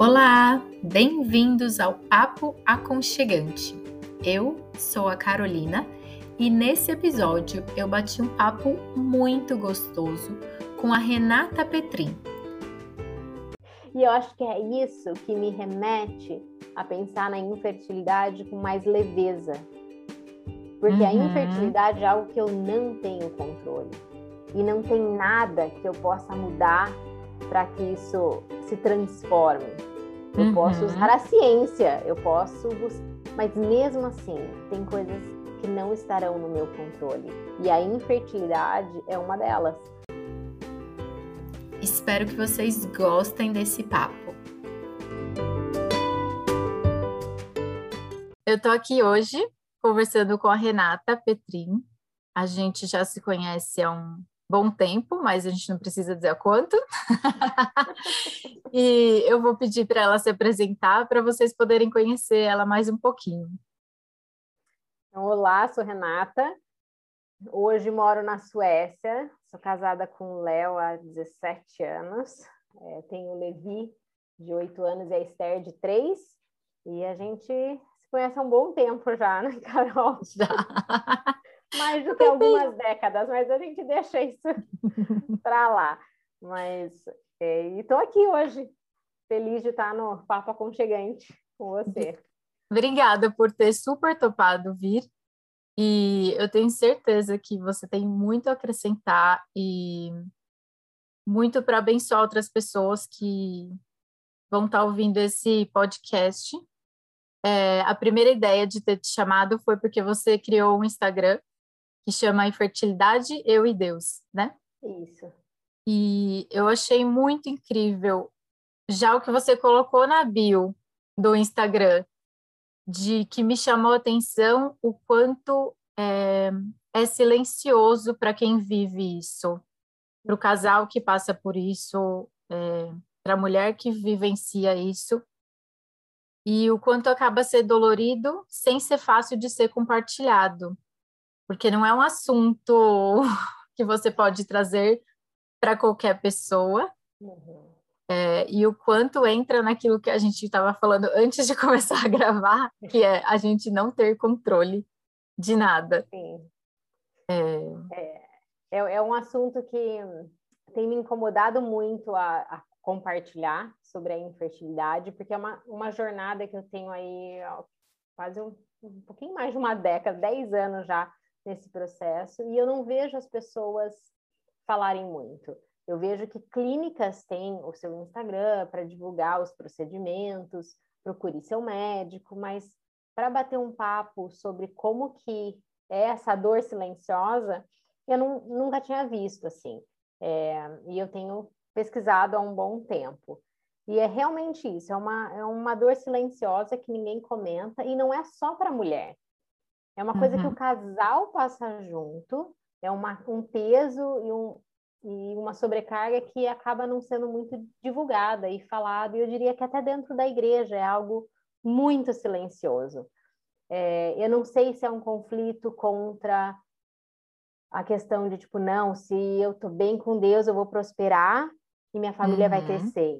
Olá, bem-vindos ao Papo Aconchegante. Eu sou a Carolina e nesse episódio eu bati um papo muito gostoso com a Renata Petrin. E eu acho que é isso que me remete a pensar na infertilidade com mais leveza. Porque uhum. a infertilidade é algo que eu não tenho controle. E não tem nada que eu possa mudar para que isso se transforme. Eu uhum. posso usar a ciência, eu posso, mas mesmo assim, tem coisas que não estarão no meu controle. E a infertilidade é uma delas. Espero que vocês gostem desse papo. Eu tô aqui hoje conversando com a Renata Petrin. A gente já se conhece há um bom tempo, mas a gente não precisa dizer quanto. e eu vou pedir para ela se apresentar para vocês poderem conhecer ela mais um pouquinho. Então, olá, sou Renata. Hoje moro na Suécia. Sou casada com o Léo há 17 anos. É, tenho o Levi, de 8 anos, e a Esther, de 3. E a gente se conhece há um bom tempo já, né, Carol? Já mais do que algumas décadas, mas a gente deixa isso para lá. Mas é, estou aqui hoje, feliz de estar no Papo Aconchegante com você. Obrigada por ter super topado vir. E eu tenho certeza que você tem muito a acrescentar e muito para abençoar outras pessoas que vão estar ouvindo esse podcast. É, a primeira ideia de ter te chamado foi porque você criou um Instagram que chama Infertilidade, Eu e Deus, né? Isso. E eu achei muito incrível já o que você colocou na bio do Instagram, de que me chamou a atenção o quanto é, é silencioso para quem vive isso, para o casal que passa por isso, é, para a mulher que vivencia isso, e o quanto acaba ser dolorido sem ser fácil de ser compartilhado porque não é um assunto que você pode trazer para qualquer pessoa. Uhum. É, e o quanto entra naquilo que a gente estava falando antes de começar a gravar, que é a gente não ter controle de nada. Sim. É, é, é, é um assunto que tem me incomodado muito a, a, compartilhar sobre a infertilidade, porque é uma, uma jornada que eu tenho aí ó, quase um, um pouquinho mais de uma década, 10 anos já, nesse processo e eu não vejo as pessoas falarem muito. Eu vejo que clínicas têm o seu Instagram para divulgar os procedimentos, procure seu médico, mas para bater um papo sobre como que é essa dor silenciosa, eu não, nunca tinha visto assim. É, e eu tenho pesquisado há um bom tempo. E é realmente isso, é uma, é uma dor silenciosa que ninguém comenta, e não é só para mulher. É uma coisa uhum. que o casal passa junto, é uma, um peso e, um, e uma sobrecarga que acaba não sendo muito divulgada e falada, e eu diria que até dentro da igreja é algo muito silencioso. É, eu não sei se é um conflito contra a questão de tipo, não, se eu tô bem com Deus, eu vou prosperar e minha família uhum. vai crescer.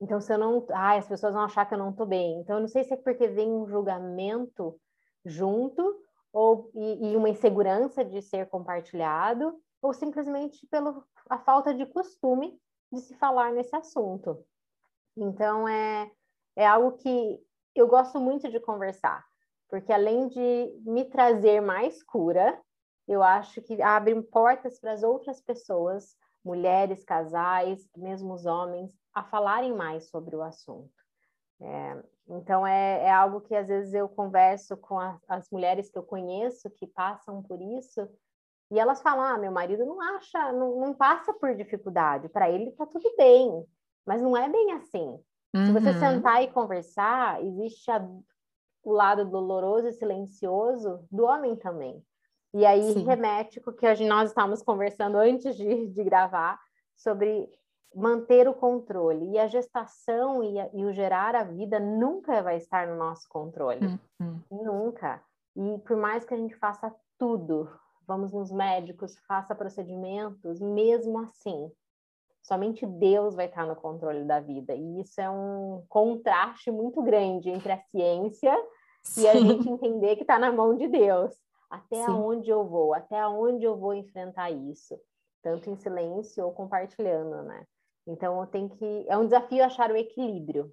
Então, se eu não. Ah, as pessoas vão achar que eu não tô bem. Então, eu não sei se é porque vem um julgamento junto ou e, e uma insegurança de ser compartilhado, ou simplesmente pela a falta de costume de se falar nesse assunto. Então é é algo que eu gosto muito de conversar, porque além de me trazer mais cura, eu acho que abre portas para as outras pessoas, mulheres, casais, mesmo os homens, a falarem mais sobre o assunto. É, então, é, é, algo que às vezes eu converso com a, as mulheres que eu conheço que passam por isso, e elas falam: ah, meu marido não acha, não, não passa por dificuldade, para ele tá tudo bem, mas não é bem assim. Uhum. Se você uhum. sentar e conversar, existe a, o lado doloroso e silencioso do homem também. E aí Sim. remete com o que nós estávamos conversando antes de, de gravar sobre manter o controle. E a gestação e, a, e, o gerar a vida nunca vai estar no nosso controle. Uhum. Nunca. E por mais que a gente faça tudo, vamos nos médicos, faça procedimentos, mesmo assim, Somente Deus vai estar no controle da vida. E isso é um contraste muito grande entre a ciência Sim. e a gente entender que está na mão de Deus. Até Sim. onde eu vou? Até onde eu vou enfrentar isso? Tanto em silêncio ou compartilhando, né? Então, tem que. É um desafio achar o equilíbrio.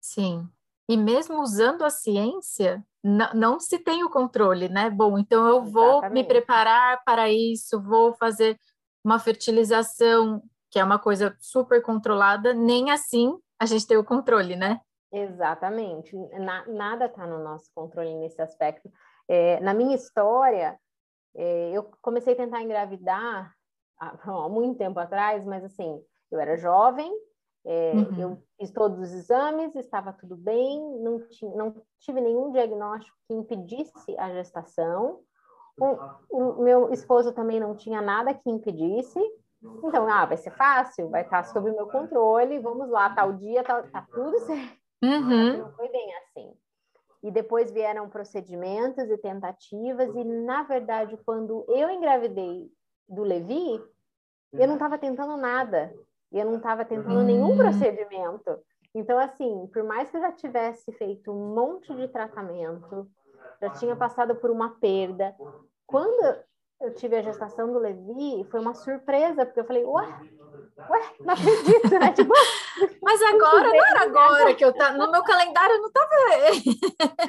Sim. E mesmo usando a ciência, não, se tem o controle, né? Bom, então eu vou Exatamente. me preparar para isso, vou fazer uma fertilização, que é uma coisa super controlada, nem assim a gente tem o controle, né? Exatamente. Na, nada está no nosso controle nesse aspecto. É, na minha história, é, eu comecei a tentar engravidar há, há muito tempo atrás, mas assim, eu era jovem, é, uhum. eu fiz todos os exames, estava tudo bem, não, tinha, não tive nenhum diagnóstico que impedisse a gestação. O, o, meu esposo também não tinha nada que impedisse. Então, ah, vai ser fácil, vai estar sob o meu controle, vamos lá, tal dia, tá, tá tudo certo. Uhum. Não foi bem assim. E depois vieram procedimentos e tentativas, e na verdade, quando eu engravidei do Levi, eu não estava tentando nada e eu não estava tentando nenhum hum. procedimento. Então, assim, por mais que eu já tivesse feito um monte de tratamento, já tinha passado por uma perda, quando eu tive a gestação do Levi, foi uma surpresa, porque eu falei, ué, ué, não acredito, né? Tipo, Mas agora, não era agora que eu tá no meu calendário não estava.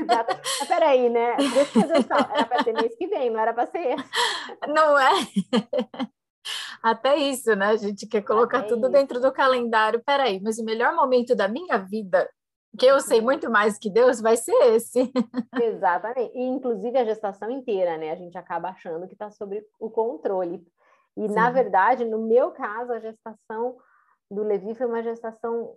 Exato. Mas peraí, né? Deixa eu fazer Era para ser mês que vem, não era para ser. Não é? Até isso, né? A gente quer colocar Até tudo isso. dentro do calendário. Peraí, mas o melhor momento da minha vida, que eu sei muito mais que Deus, vai ser esse. Exatamente. E, inclusive, a gestação inteira, né? A gente acaba achando que está sob o controle. E, Sim. na verdade, no meu caso, a gestação do Levi foi uma gestação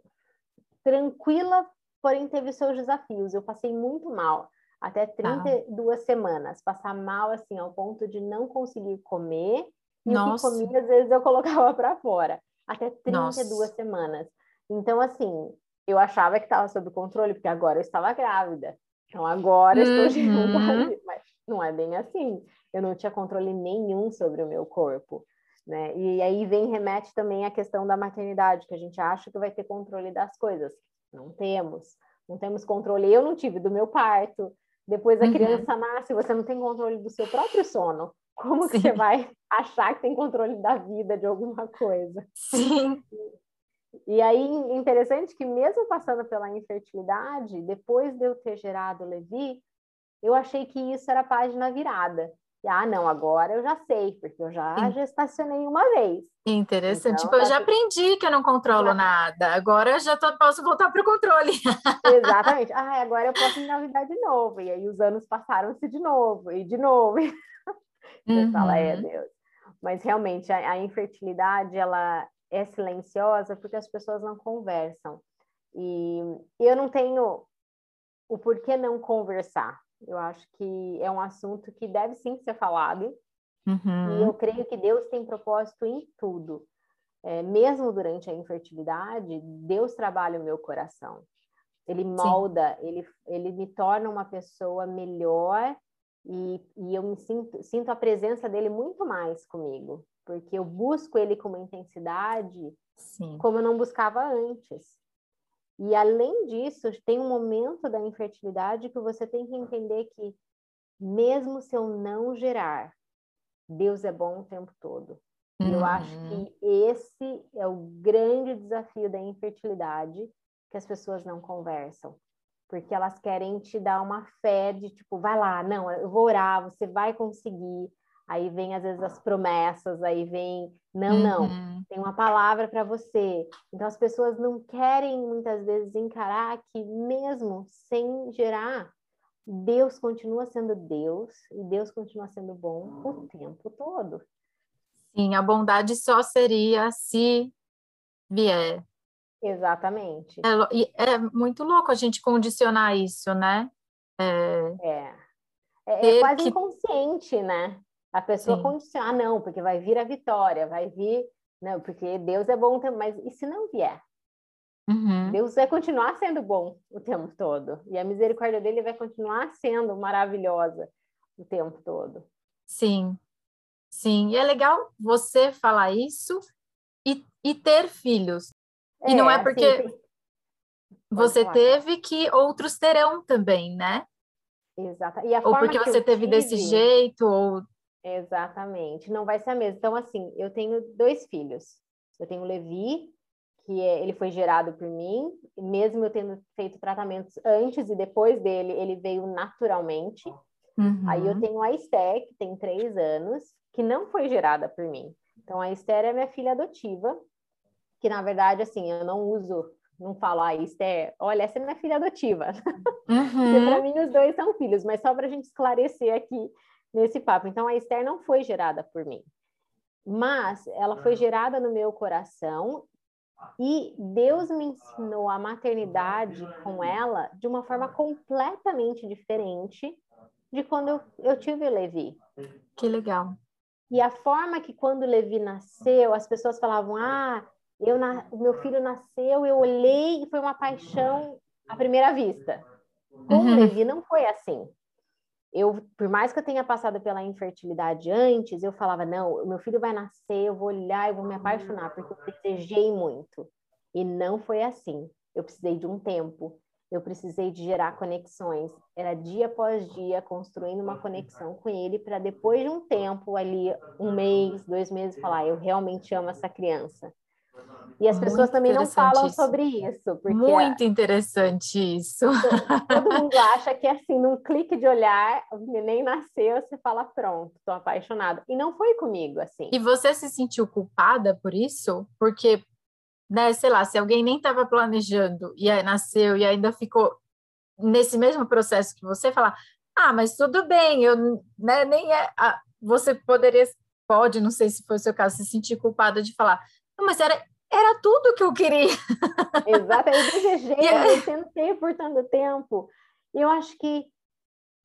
tranquila, porém teve seus desafios. Eu passei muito mal, até 32 ah. semanas. Passar mal, assim, ao ponto de não conseguir comer e Nossa. o que comia, às vezes, eu colocava para fora. Até 32 Nossa. semanas. Então, assim, eu achava que estava sob controle, porque agora eu estava grávida. Então, agora uhum. estou de mas não é bem assim. Eu não tinha controle nenhum sobre o meu corpo. Né? E aí vem, remete também à questão da maternidade, que a gente acha que vai ter controle das coisas. Não temos. Não temos controle. Eu não tive do meu parto. Depois a uhum. criança nasce, você não tem controle do seu próprio sono. Como Sim. que você vai achar que tem controle da vida de alguma coisa? Sim. E aí, interessante que mesmo passando pela infertilidade, depois de eu ter gerado o Levi, eu achei que isso era a página virada. E, ah, não, agora eu já sei, porque eu já Sim. gestacionei uma vez. Interessante. Então, tipo, eu já aprendi que eu não controlo já... nada. Agora eu já tô, posso voltar para o controle. Exatamente. Ah, agora eu posso engravidar de novo. E aí os anos passaram-se de novo, e de novo. Você uhum. fala, é Deus. Mas realmente a, a, infertilidade ela é silenciosa porque as pessoas não conversam. E eu não tenho o porquê não conversar. Eu acho que é um assunto que deve sim ser falado. Uhum. E eu creio que Deus tem propósito em tudo. É, mesmo durante a infertilidade, Deus trabalha o meu coração. Ele molda, ele, ele me torna uma pessoa melhor e, e eu me sinto, sinto a presença dele muito mais comigo, porque eu busco ele com uma intensidade Sim. como eu não buscava antes. E além disso, tem um momento da infertilidade que você tem que entender que, mesmo se eu não gerar, Deus é bom o tempo todo. Uhum. Eu acho uhum. que esse é o grande desafio da infertilidade que as pessoas não conversam porque elas querem te dar uma fé de tipo, vai lá, não, eu vou orar, você vai conseguir. Aí vem às vezes as promessas, aí vem, não, uhum. não, tem uma palavra para você. Então as pessoas não querem muitas vezes encarar que mesmo sem gerar, Deus continua sendo Deus e Deus continua sendo bom o tempo todo. Sim, a bondade só seria se vier Exatamente. É, é muito louco a gente condicionar isso, né? É, é, é, é quase que... inconsciente, né? A pessoa Sim. condiciona, ah, não, porque vai vir a vitória, vai vir, não, porque Deus é bom, mas e se não vier? Uhum. Deus vai continuar sendo bom o tempo todo, e a misericórdia dele vai continuar sendo maravilhosa o tempo todo. Sim, sim, e é legal você falar isso e, e ter filhos. É, e não é, é porque assim, você falar, teve que outros terão também, né? Exato. ou porque você teve tive... desse jeito, ou. Exatamente, não vai ser a mesma. Então, assim, eu tenho dois filhos. Eu tenho o Levi, que é, ele foi gerado por mim, mesmo eu tendo feito tratamentos antes e depois dele, ele veio naturalmente. Uhum. Aí eu tenho a Esté, que tem três anos, que não foi gerada por mim. Então, a Esther é minha filha adotiva, que na verdade, assim, eu não uso, não falo, ah, Esther, olha, essa é minha filha adotiva. Uhum. Porque para mim os dois são filhos, mas só para a gente esclarecer aqui nesse papo. Então, a Esther não foi gerada por mim, mas ela foi gerada no meu coração e Deus me ensinou a maternidade com ela de uma forma completamente diferente de quando eu, eu tive o Levi. Que legal. E a forma que quando o Levi nasceu, as pessoas falavam: "Ah, eu na... o meu filho nasceu, eu olhei e foi uma paixão à primeira vista". Com uhum. o Levi não foi assim. Eu, por mais que eu tenha passado pela infertilidade antes, eu falava: "Não, o meu filho vai nascer, eu vou olhar, eu vou me apaixonar", porque eu desejei muito. E não foi assim. Eu precisei de um tempo eu precisei de gerar conexões. Era dia após dia construindo uma conexão com ele para depois de um tempo ali, um mês, dois meses, falar: eu realmente amo essa criança. E as Muito pessoas também não falam sobre isso. Porque Muito interessante isso. Todo mundo acha que assim, num clique de olhar, o neném nasceu, você fala, pronto, estou apaixonada. E não foi comigo assim. E você se sentiu culpada por isso? Porque né, sei lá, se alguém nem estava planejando e aí nasceu e ainda ficou nesse mesmo processo que você falar, ah, mas tudo bem, eu né, nem é, ah, você poderia pode, não sei se foi o seu caso, se sentir culpada de falar, não, mas era era tudo que eu queria. Exato, eu desejei, eu tentei por tanto tempo. E eu acho que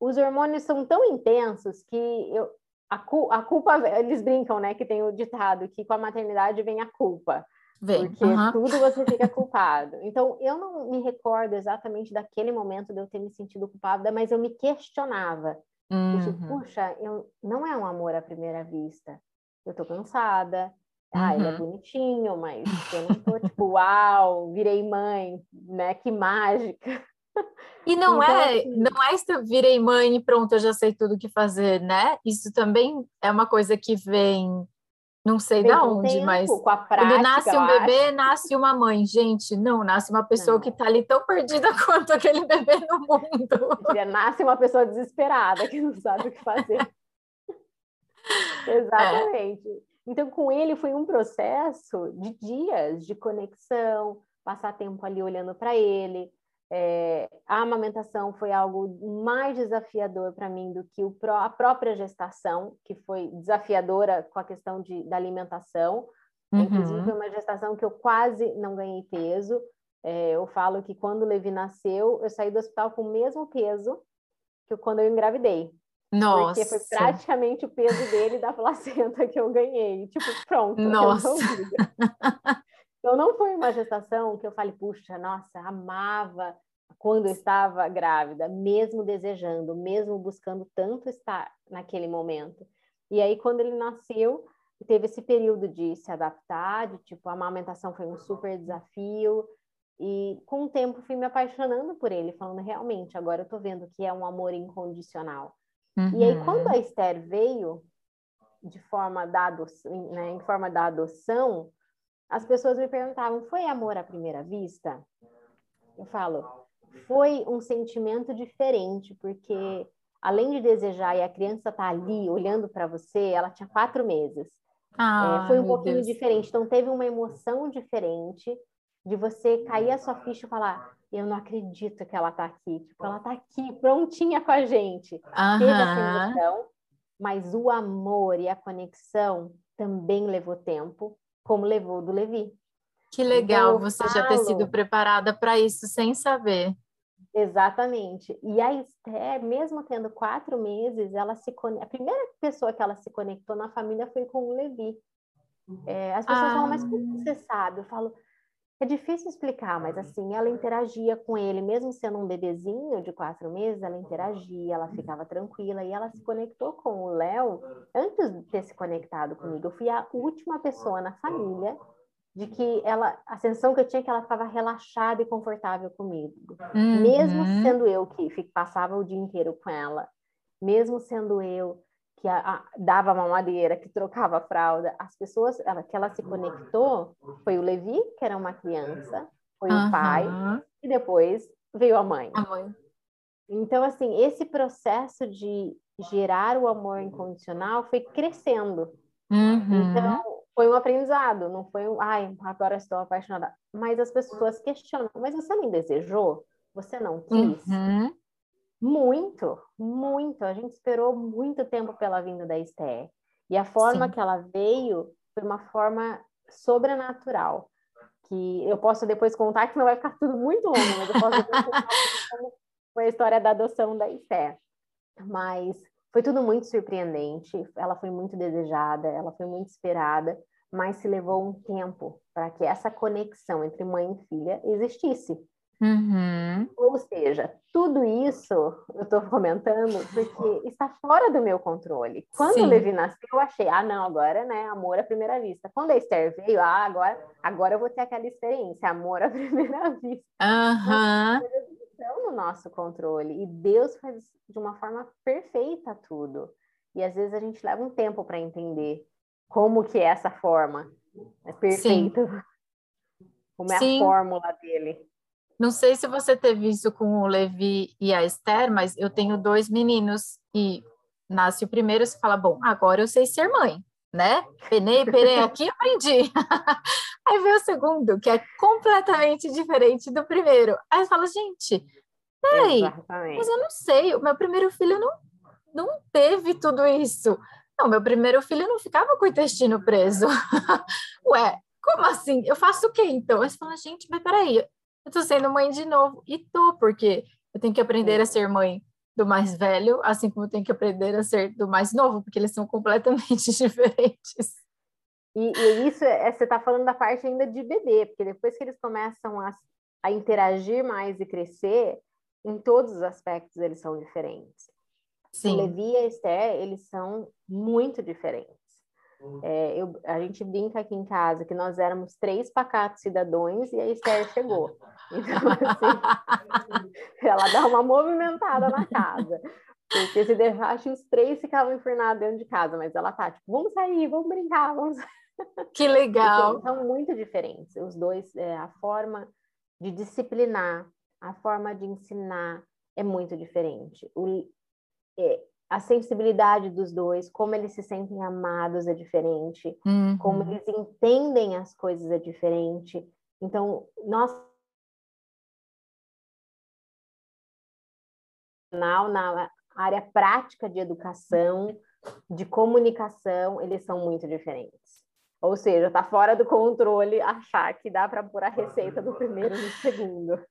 os hormônios são tão intensos que eu, a, a culpa, eles brincam, né, que tem o ditado que com a maternidade vem a culpa. Vem. Porque uhum. tudo você fica culpado. Então, eu não me recordo exatamente daquele momento de eu ter me sentido culpada, mas eu me questionava. Uhum. Eu, puxa, eu, não é um amor à primeira vista. Eu tô cansada. Ah, uhum. ele é uhum. bonitinho, mas eu não tô tipo, uau, virei mãe, né? Que mágica. E não então, é, assim... não é isso, virei mãe e pronto, eu já sei tudo o que fazer, né? Isso também é uma coisa que vem não sei da onde, tempo, mas prática, quando nasce um bebê, acho. nasce uma mãe. Gente, não, nasce uma pessoa não. que está ali tão perdida quanto aquele bebê no mundo. nasce uma pessoa desesperada que não sabe o que fazer. Exatamente. É. Então, com ele foi um processo de dias de conexão, passar tempo ali olhando para ele, é, a amamentação foi algo mais desafiador para mim do que o, a própria gestação, que foi desafiadora com a questão de, da alimentação. Uhum. Inclusive, foi uma gestação que eu quase não ganhei peso. É, eu falo que quando o Levi nasceu, eu saí do hospital com o mesmo peso que quando eu engravidei. Nossa. Porque foi praticamente o peso dele da placenta que eu ganhei. Tipo, pronto. Nossa. Então, não foi uma gestação que eu falei, puxa, nossa, amava quando eu estava grávida, mesmo desejando, mesmo buscando tanto estar naquele momento. E aí, quando ele nasceu, teve esse período de se adaptar, de tipo, a amamentação foi um super desafio. E com o tempo fui me apaixonando por ele, falando realmente, agora eu tô vendo que é um amor incondicional. Uhum. E aí, quando a Esther veio de forma da adoção, né, em forma da adoção, as pessoas me perguntavam: foi amor à primeira vista? Eu falo: foi um sentimento diferente, porque além de desejar e a criança tá ali olhando para você, ela tinha quatro meses. Ah, é, foi um pouquinho Deus. diferente. Então teve uma emoção diferente de você cair a sua ficha e falar: eu não acredito que ela tá aqui. Tipo, ela tá aqui, prontinha com a gente. Uhum. Teve essa emoção, mas o amor e a conexão também levou tempo, como levou do Levi. Que legal então, você falo... já ter sido preparada para isso sem saber. Exatamente. E a Esther, mesmo tendo quatro meses, ela se a primeira pessoa que ela se conectou na família foi com o Levi. É, as pessoas ah. falam, mas como você sabe? Eu falo, é difícil explicar, mas assim, ela interagia com ele, mesmo sendo um bebezinho de quatro meses, ela interagia, ela ficava tranquila e ela se conectou com o Léo antes de ter se conectado comigo. Eu fui a última pessoa na família de que ela, a sensação que eu tinha é que ela estava relaxada e confortável comigo. Uhum. Mesmo sendo eu que passava o dia inteiro com ela, mesmo sendo eu que a, a, dava mamadeira, que trocava fralda, as pessoas ela, que ela se conectou foi o Levi, que era uma criança, foi uhum. o pai, e depois veio a mãe. A mãe. Então, assim, esse processo de gerar o amor incondicional foi crescendo. Uhum. Então, foi um aprendizado, não foi um, ai, agora estou apaixonada. Mas as pessoas questionam, mas você não desejou? Você não quis? Uhum. Muito, muito. A gente esperou muito tempo pela vinda da Esther. E a forma Sim. que ela veio foi uma forma sobrenatural. Que eu posso depois contar, que não vai ficar tudo muito longo, mas eu posso depois contar como foi a história da adoção da Esther. Mas foi tudo muito surpreendente, ela foi muito desejada, ela foi muito esperada, mas se levou um tempo para que essa conexão entre mãe e filha existisse. Uhum. Ou seja, tudo isso eu estou comentando porque está fora do meu controle. Quando Sim. o Levi nasceu, eu achei, ah, não, agora, né, amor à primeira vista. Quando a Esther veio, ah, agora, agora eu vou ter aquela experiência, amor à primeira vista. Uhum estão no nosso controle e Deus faz de uma forma perfeita tudo. E às vezes a gente leva um tempo para entender como que é essa forma. É perfeito. Sim. Como é Sim. a fórmula dele. Não sei se você teve isso com o Levi e a Esther, mas eu tenho dois meninos e nasce o primeiro, você fala, bom, agora eu sei ser mãe, né? Penei, penei aqui, aprendi. Aí vem o segundo, que é completamente diferente do primeiro. Aí você fala, gente, peraí, Exatamente. mas eu não sei, o meu primeiro filho não, não teve tudo isso. Não, meu primeiro filho não ficava com o intestino preso. Ué, como assim? Eu faço o quê então? Aí você fala, gente, mas peraí, eu tô sendo mãe de novo. E tô, porque eu tenho que aprender a ser mãe do mais velho, assim como eu tenho que aprender a ser do mais novo, porque eles são completamente diferentes. E, e isso é, você está falando da parte ainda de bebê, porque depois que eles começam a, a interagir mais e crescer, em todos os aspectos eles são diferentes. Sim. O Levi e a Esther, eles são muito diferentes. É, eu, a gente brinca aqui em casa que nós éramos três pacatos cidadãos e a Esther chegou. Então, assim, ela dá uma movimentada na casa. Porque se deixasse os três ficavam enfurnados dentro de casa, mas ela tá tipo, vamos sair, vamos brincar, vamos. Que legal! são muito diferentes. Os dois, é, a forma de disciplinar, a forma de ensinar é muito diferente. O, é, a sensibilidade dos dois, como eles se sentem amados é diferente, uhum. como eles entendem as coisas é diferente. Então, nós na área prática de educação, de comunicação, eles são muito diferentes. Ou seja, está fora do controle achar que dá para pôr a receita do primeiro no segundo.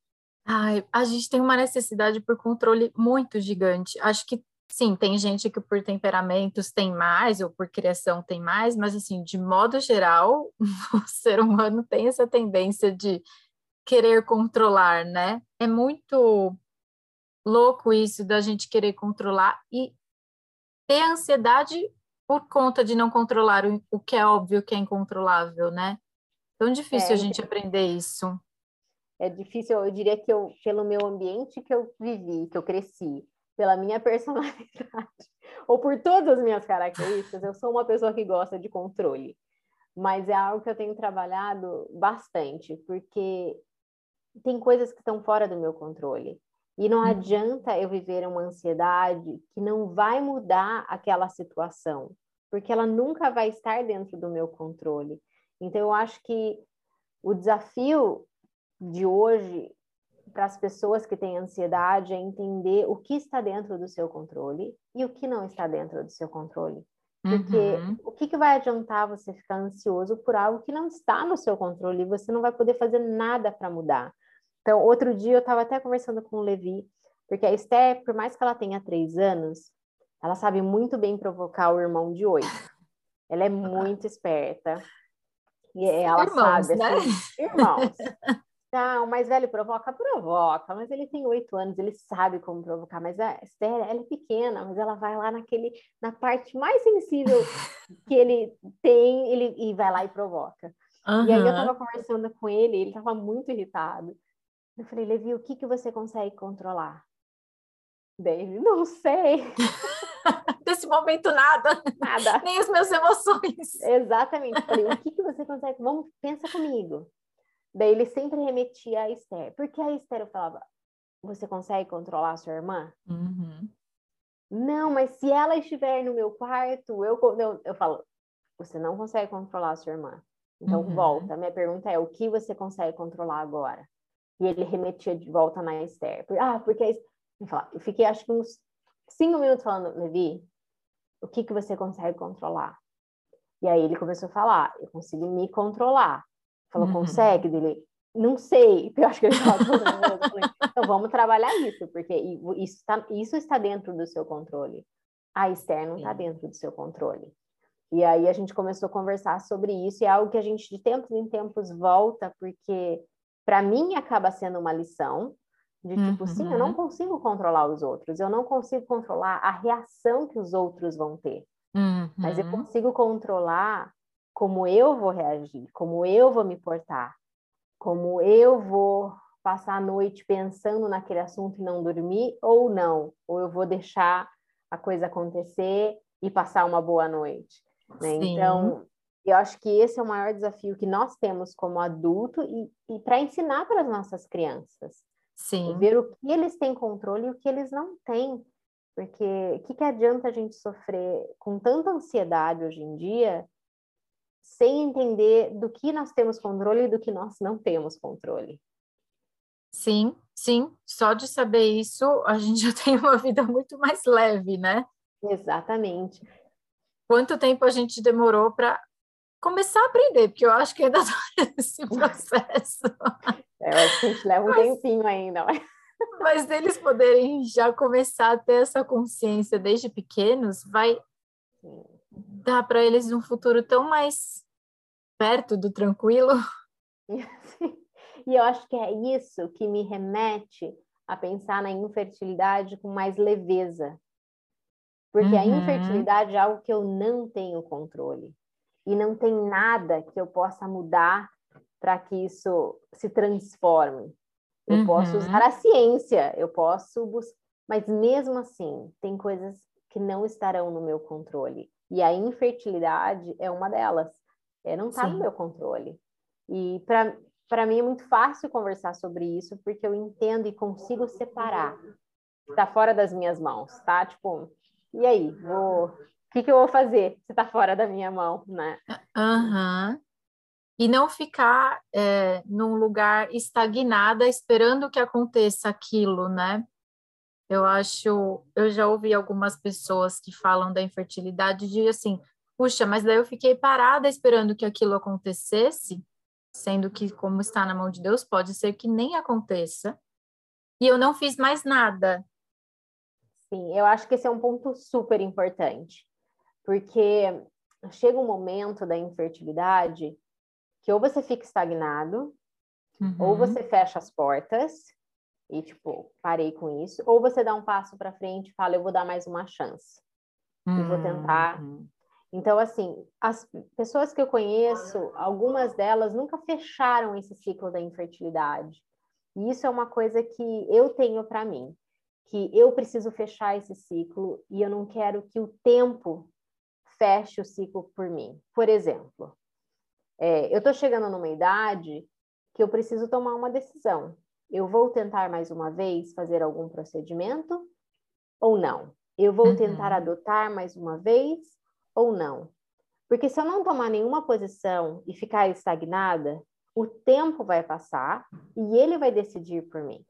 Ai, a gente tem uma necessidade por controle muito gigante. Acho que sim, tem gente que por temperamentos tem mais ou por criação tem mais, mas assim, de modo geral, o ser humano tem essa tendência de querer controlar, né? É muito louco isso da gente querer controlar e ter ansiedade por conta de não controlar o, o que é óbvio que é incontrolável, né? Tão difícil é, a gente aprender isso. É difícil, eu diria que eu, pelo meu ambiente que eu vivi, que eu cresci, pela minha personalidade, ou por todas as minhas características, eu sou uma pessoa que gosta de controle. Mas é algo que eu tenho trabalhado bastante, porque tem coisas que estão fora do meu controle. E não uhum. adianta eu viver uma ansiedade que não vai mudar aquela situação, porque ela nunca vai estar dentro do meu controle. Então, eu acho que o desafio de hoje para as pessoas que têm ansiedade é entender o que está dentro do seu controle e o que não está dentro do seu controle. Porque uhum. o que, que vai adiantar você ficar ansioso por algo que não está no seu controle e você não vai poder fazer nada para mudar? Então, outro dia eu estava até conversando com o Levi, porque a Esther, por mais que ela tenha três anos, ela sabe muito bem provocar o irmão de oito. Ela é muito esperta. E ela irmãos, sabe, né? assim, irmãos. Não, o mais velho provoca, provoca, mas ele tem oito anos, ele sabe como provocar. Mas a Esther, ela é pequena, mas ela vai lá naquele, na parte mais sensível que ele tem, ele e vai lá e provoca. Uhum. E aí eu tava conversando com ele, ele tava muito irritado. Eu falei, Levi, o que, que você consegue controlar? Daí ele, não sei. Desse momento, nada. Nada. Nem as minhas emoções. Exatamente. Eu falei, o que, que você consegue? Vamos, pensa comigo. Daí ele sempre remetia a Esther. Porque a Esther eu falava, você consegue controlar a sua irmã? Uhum. Não, mas se ela estiver no meu quarto, eu, eu, eu falo, você não consegue controlar a sua irmã. Então, uhum. volta. Minha pergunta é: o que você consegue controlar agora? E ele remetia de volta na Esther. Ah, porque eu fiquei acho que uns cinco minutos falando, Levi, o que, que você consegue controlar? E aí ele começou a falar, eu consigo me controlar. Falou, uhum. consegue? Dele, não sei. Eu acho que ele falou, então vamos trabalhar isso, porque isso está, isso está dentro do seu controle. A Esther não está dentro do seu controle. E aí a gente começou a conversar sobre isso, e é algo que a gente de tempos em tempos volta, porque para mim acaba sendo uma lição de tipo, uhum. sim, eu não uhum. consigo controlar os outros, eu não consigo controlar a reação que os outros vão ter, uhum. mas eu uhum. consigo controlar como eu vou reagir, como eu vou me portar, como eu vou passar a noite pensando naquele assunto e não dormir, ou não, ou eu vou deixar a coisa acontecer e passar uma boa noite. Né? Então, eu acho que esse é o maior desafio que nós temos como adulto e, e para ensinar para as nossas crianças. Sim. Ver o que eles têm controle e o que eles não têm. Porque o que, que adianta a gente sofrer com tanta ansiedade hoje em dia sem entender do que nós temos controle e do que nós não temos controle? Sim, sim. Só de saber isso, a gente já tem uma vida muito mais leve, né? Exatamente quanto tempo a gente demorou para começar a aprender, porque eu acho que ainda estou nesse processo. É, eu acho que a gente leva um mas, tempinho ainda. Mas eles poderem já começar a ter essa consciência desde pequenos, vai dar para eles um futuro tão mais perto do tranquilo. E eu acho que é isso que me remete a pensar na infertilidade com mais leveza, porque uhum. a infertilidade é algo que eu não tenho controle. E não tem nada que eu possa mudar para que isso se transforme. Eu uhum. posso usar a ciência, eu posso buscar. Mas mesmo assim, tem coisas que não estarão no meu controle. E a infertilidade é uma delas. É, não está no meu controle. E para mim é muito fácil conversar sobre isso, porque eu entendo e consigo separar. Está fora das minhas mãos, tá? Tipo, e aí, vou... o que, que eu vou fazer se está fora da minha mão, né? Uhum. E não ficar é, num lugar estagnada esperando que aconteça aquilo, né? Eu acho, eu já ouvi algumas pessoas que falam da infertilidade de assim, puxa, mas daí eu fiquei parada esperando que aquilo acontecesse, sendo que como está na mão de Deus, pode ser que nem aconteça. E eu não fiz mais nada. Sim, eu acho que esse é um ponto super importante, porque chega um momento da infertilidade que ou você fica estagnado, uhum. ou você fecha as portas e, tipo, parei com isso, ou você dá um passo para frente e fala, eu vou dar mais uma chance e vou tentar. Uhum. Então, assim, as pessoas que eu conheço, algumas delas nunca fecharam esse ciclo da infertilidade. E isso é uma coisa que eu tenho para mim que eu preciso fechar esse ciclo e eu não quero que o tempo feche o ciclo por mim. Por exemplo, é, eu estou chegando numa idade que eu preciso tomar uma decisão. Eu vou tentar mais uma vez fazer algum procedimento ou não? Eu vou uhum. tentar adotar mais uma vez ou não? Porque se eu não tomar nenhuma posição e ficar estagnada, o tempo vai passar e ele vai decidir por mim.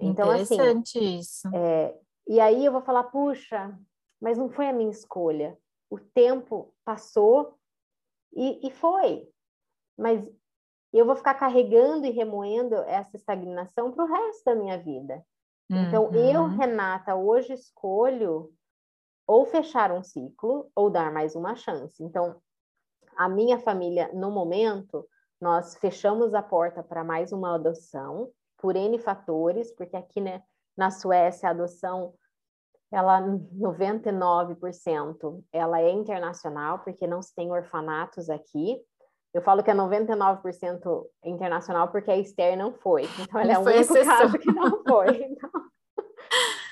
Então, assim, Interessante assim, isso. É, e aí eu vou falar, puxa, mas não foi a minha escolha. O tempo passou e, e foi. Mas eu vou ficar carregando e remoendo essa estagnação para o resto da minha vida. Então, eu, uhum. Renata, hoje escolho ou fechar um ciclo ou dar mais uma chance. Então, a minha família, no momento, nós fechamos a porta para mais uma adoção por N fatores, porque aqui né, na Suécia a adoção, ela 99% ela é internacional, porque não se tem orfanatos aqui. Eu falo que é 99% internacional porque a Esther não foi. Então, ela é o único exceção. caso que não foi.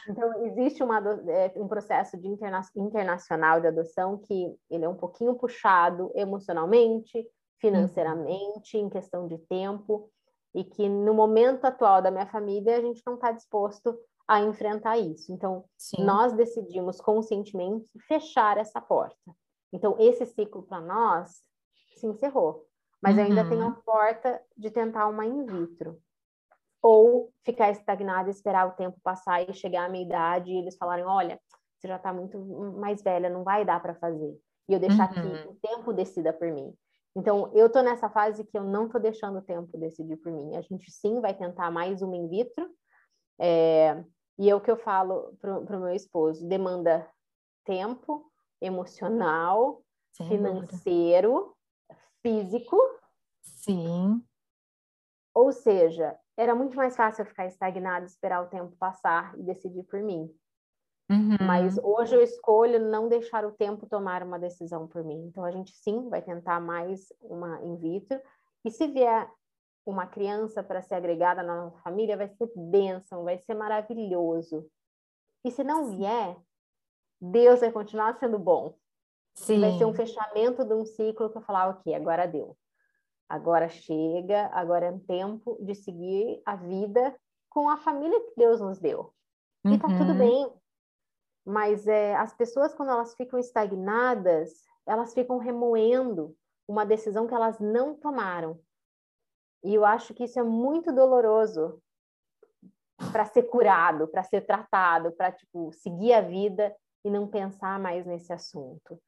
Então, então existe uma, é, um processo de interna internacional de adoção que ele é um pouquinho puxado emocionalmente, financeiramente, em questão de tempo, e que no momento atual da minha família a gente não está disposto a enfrentar isso. Então, Sim. nós decidimos conscientemente fechar essa porta. Então, esse ciclo para nós se encerrou. Mas uhum. ainda tem a porta de tentar uma in vitro. Ou ficar estagnado, esperar o tempo passar e chegar à minha idade e eles falarem: olha, você já está muito mais velha, não vai dar para fazer. E eu deixar uhum. que o tempo decida por mim. Então, eu estou nessa fase que eu não estou deixando o tempo decidir por mim. A gente sim vai tentar mais uma in vitro. É, e é o que eu falo para o meu esposo: demanda tempo emocional, Sem financeiro, dúvida. Físico. Sim. Ou seja, era muito mais fácil eu ficar estagnado, esperar o tempo passar e decidir por mim. Uhum. Mas hoje eu escolho não deixar o tempo tomar uma decisão por mim. Então a gente sim vai tentar mais uma in vitro. E se vier uma criança para ser agregada na nossa família, vai ser bênção, vai ser maravilhoso. E se não vier, Deus vai continuar sendo bom. Sim. Vai ser um fechamento de um ciclo que eu falar, ok, agora deu. Agora chega, agora é um tempo de seguir a vida com a família que Deus nos deu. Uhum. E tá tudo uhum. bem. Mas é, as pessoas, quando elas ficam estagnadas, elas ficam remoendo uma decisão que elas não tomaram. E eu acho que isso é muito doloroso para ser curado, para ser tratado, para tipo seguir a vida e não pensar mais nesse assunto.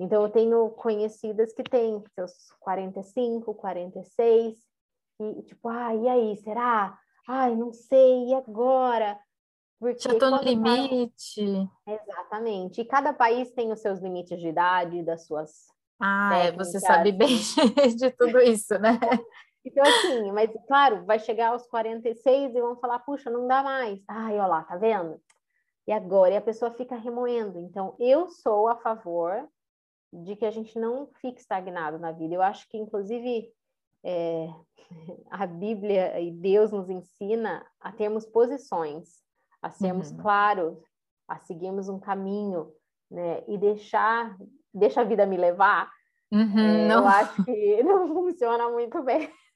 Então eu tenho conhecidas que têm seus 45, 46 e tipo, ah, e aí, será? Ai, não sei, e agora? Porque Já estou no limite. Exatamente. E cada país tem os seus limites de idade, das suas. Ah, é, você sabe bem de tudo isso, né? Então, assim, mas claro, vai chegar aos 46 e vão falar, puxa, não dá mais. Ai, olha lá, tá vendo? E agora? E a pessoa fica remoendo. Então, eu sou a favor de que a gente não fique estagnado na vida. Eu acho que, inclusive, é, a Bíblia e Deus nos ensina a termos posições, a sermos uhum. claros, a seguirmos um caminho, né? E deixar, deixa a vida me levar. Uhum, é, eu acho que não funciona muito bem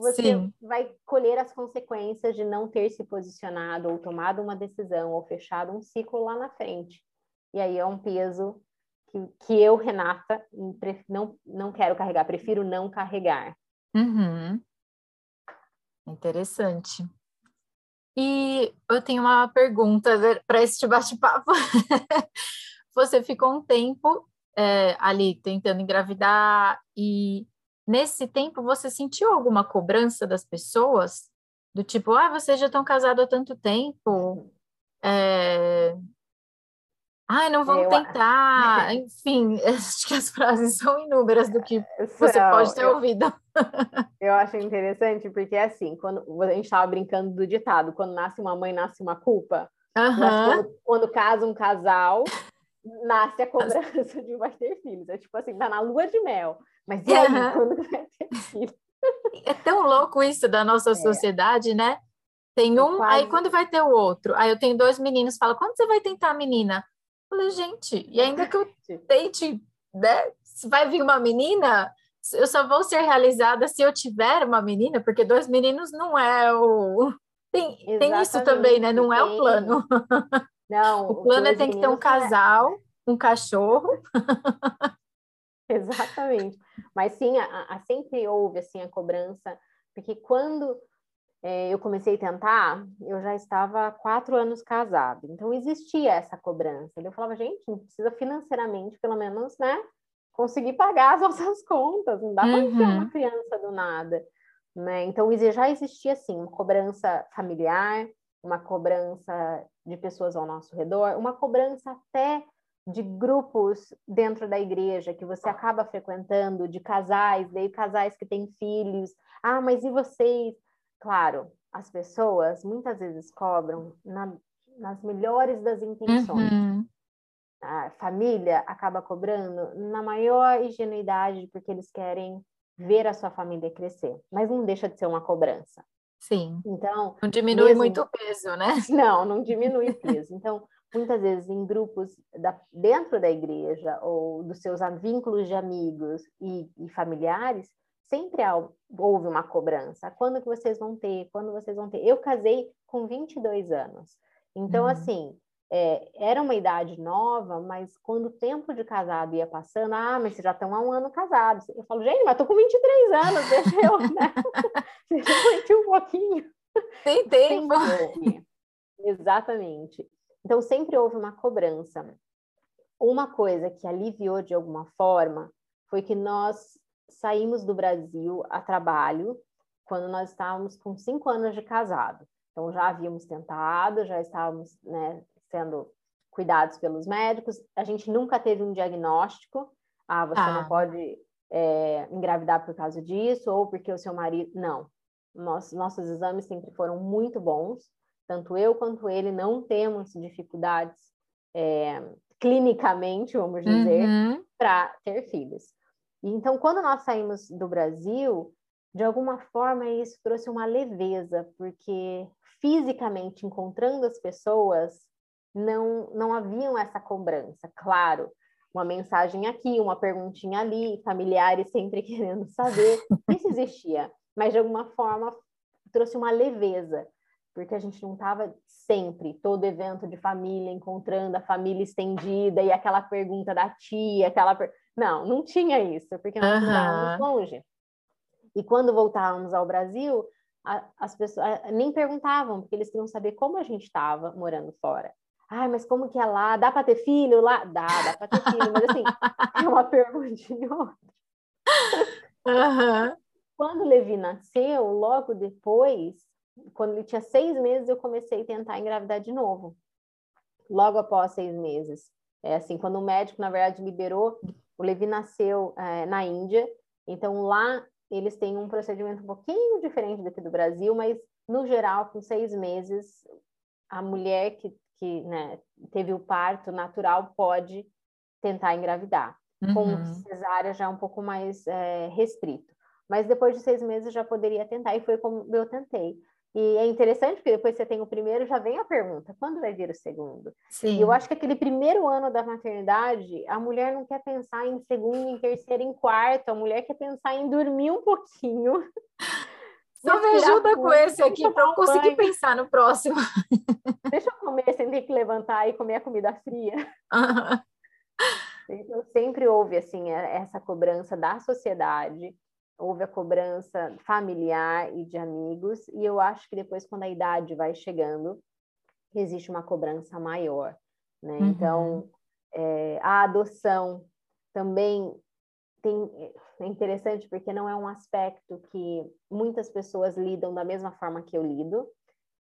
você Sim. vai colher as consequências de não ter se posicionado ou tomado uma decisão ou fechado um ciclo lá na frente. E aí é um peso que, que eu, Renata, não, não quero carregar, prefiro não carregar. Uhum. Interessante. E eu tenho uma pergunta para esse bate-papo. Você ficou um tempo é, ali tentando engravidar e Nesse tempo, você sentiu alguma cobrança das pessoas? Do tipo, ah, vocês já estão casados há tanto tempo. É... Ai, não vão eu... tentar. Enfim, acho que as frases são inúmeras do que você não, pode ter eu... ouvido. Eu acho interessante porque, assim, quando a gente estava brincando do ditado, quando nasce uma mãe, nasce uma culpa. Uhum. Quando, quando casa um casal, nasce a cobrança de vai ter filhos. É tipo assim, tá na lua de mel. Mas e aí, uhum. quando vai ter filho? É tão louco isso da nossa é. sociedade, né? Tem um, Quase. aí quando vai ter o outro? Aí eu tenho dois meninos, fala, quando você vai tentar a menina? Falei, gente, e ainda que eu tente, né? Se vai vir uma menina, eu só vou ser realizada se eu tiver uma menina, porque dois meninos não é o. Tem, tem isso também, né? Não é o plano. Não, o plano é tem que ter um é casal, um cachorro. Exatamente. Mas sim, a, a, sempre houve assim a cobrança, porque quando é, eu comecei a tentar, eu já estava quatro anos casada, então existia essa cobrança. Eu falava, gente, não precisa financeiramente, pelo menos, né, conseguir pagar as nossas contas, não dá para uhum. ter uma criança do nada, né? Então já existia assim uma cobrança familiar, uma cobrança de pessoas ao nosso redor, uma cobrança até de grupos dentro da igreja que você acaba frequentando, de casais, daí casais que têm filhos. Ah, mas e vocês? Claro, as pessoas muitas vezes cobram na, nas melhores das intenções. Uhum. A família acaba cobrando na maior ingenuidade, porque eles querem ver a sua família crescer, mas não deixa de ser uma cobrança. Sim. Então, não diminui mesmo... muito o peso, né? Não, não diminui o peso. Então, muitas vezes em grupos da, dentro da igreja ou dos seus vínculos de amigos e, e familiares, sempre houve uma cobrança. Quando que vocês vão ter? Quando vocês vão ter? Eu casei com 22 anos. Então, uhum. assim, é, era uma idade nova, mas quando o tempo de casado ia passando, ah, mas vocês já estão há um ano casados. Eu falo, gente, mas tô com 23 anos, deixa eu, né? deixa eu sentir um pouquinho. Tem tempo. Exatamente. Então, sempre houve uma cobrança. Uma coisa que aliviou de alguma forma foi que nós saímos do Brasil a trabalho quando nós estávamos com cinco anos de casado. Então, já havíamos tentado, já estávamos né, sendo cuidados pelos médicos. A gente nunca teve um diagnóstico. Ah, você ah. não pode é, engravidar por causa disso, ou porque o seu marido. Não. Noss, nossos exames sempre foram muito bons. Tanto eu quanto ele não temos dificuldades é, clinicamente, vamos dizer, uhum. para ter filhos. Então, quando nós saímos do Brasil, de alguma forma isso trouxe uma leveza, porque fisicamente encontrando as pessoas, não, não haviam essa cobrança. Claro, uma mensagem aqui, uma perguntinha ali, familiares sempre querendo saber, isso existia, mas de alguma forma trouxe uma leveza, porque a gente não estava sempre, todo evento de família, encontrando a família estendida e aquela pergunta da tia, aquela. Per... Não, não tinha isso, porque nós estávamos longe. E quando voltávamos ao Brasil, a, as pessoas a, nem perguntavam, porque eles queriam saber como a gente estava morando fora. Ai, mas como que é lá? Dá para ter filho lá? Dá, dá para ter filho, mas assim, é uma perguntinha outra. Uhum. Quando Levi nasceu, logo depois, quando ele tinha seis meses, eu comecei a tentar engravidar de novo. Logo após seis meses. É assim, quando o médico, na verdade, liberou, o Levi nasceu é, na Índia, então lá eles têm um procedimento um pouquinho diferente daqui do Brasil, mas no geral, com seis meses, a mulher que, que né, teve o parto natural pode tentar engravidar. Uhum. Com cesárea já é um pouco mais é, restrito. Mas depois de seis meses já poderia tentar, e foi como eu tentei. E é interessante porque depois você tem o primeiro, já vem a pergunta: quando vai vir o segundo? Sim. E eu acho que aquele primeiro ano da maternidade, a mulher não quer pensar em segundo, em terceiro, em quarto, a mulher quer pensar em dormir um pouquinho. Só me ajuda com esse aqui para eu conseguir banho. pensar no próximo. Deixa eu comer sem ter que levantar e comer a comida fria. Uhum. Então, sempre houve assim é, essa cobrança da sociedade houve a cobrança familiar e de amigos, e eu acho que depois, quando a idade vai chegando, existe uma cobrança maior, né? Uhum. Então, é, a adoção também tem, é interessante porque não é um aspecto que muitas pessoas lidam da mesma forma que eu lido.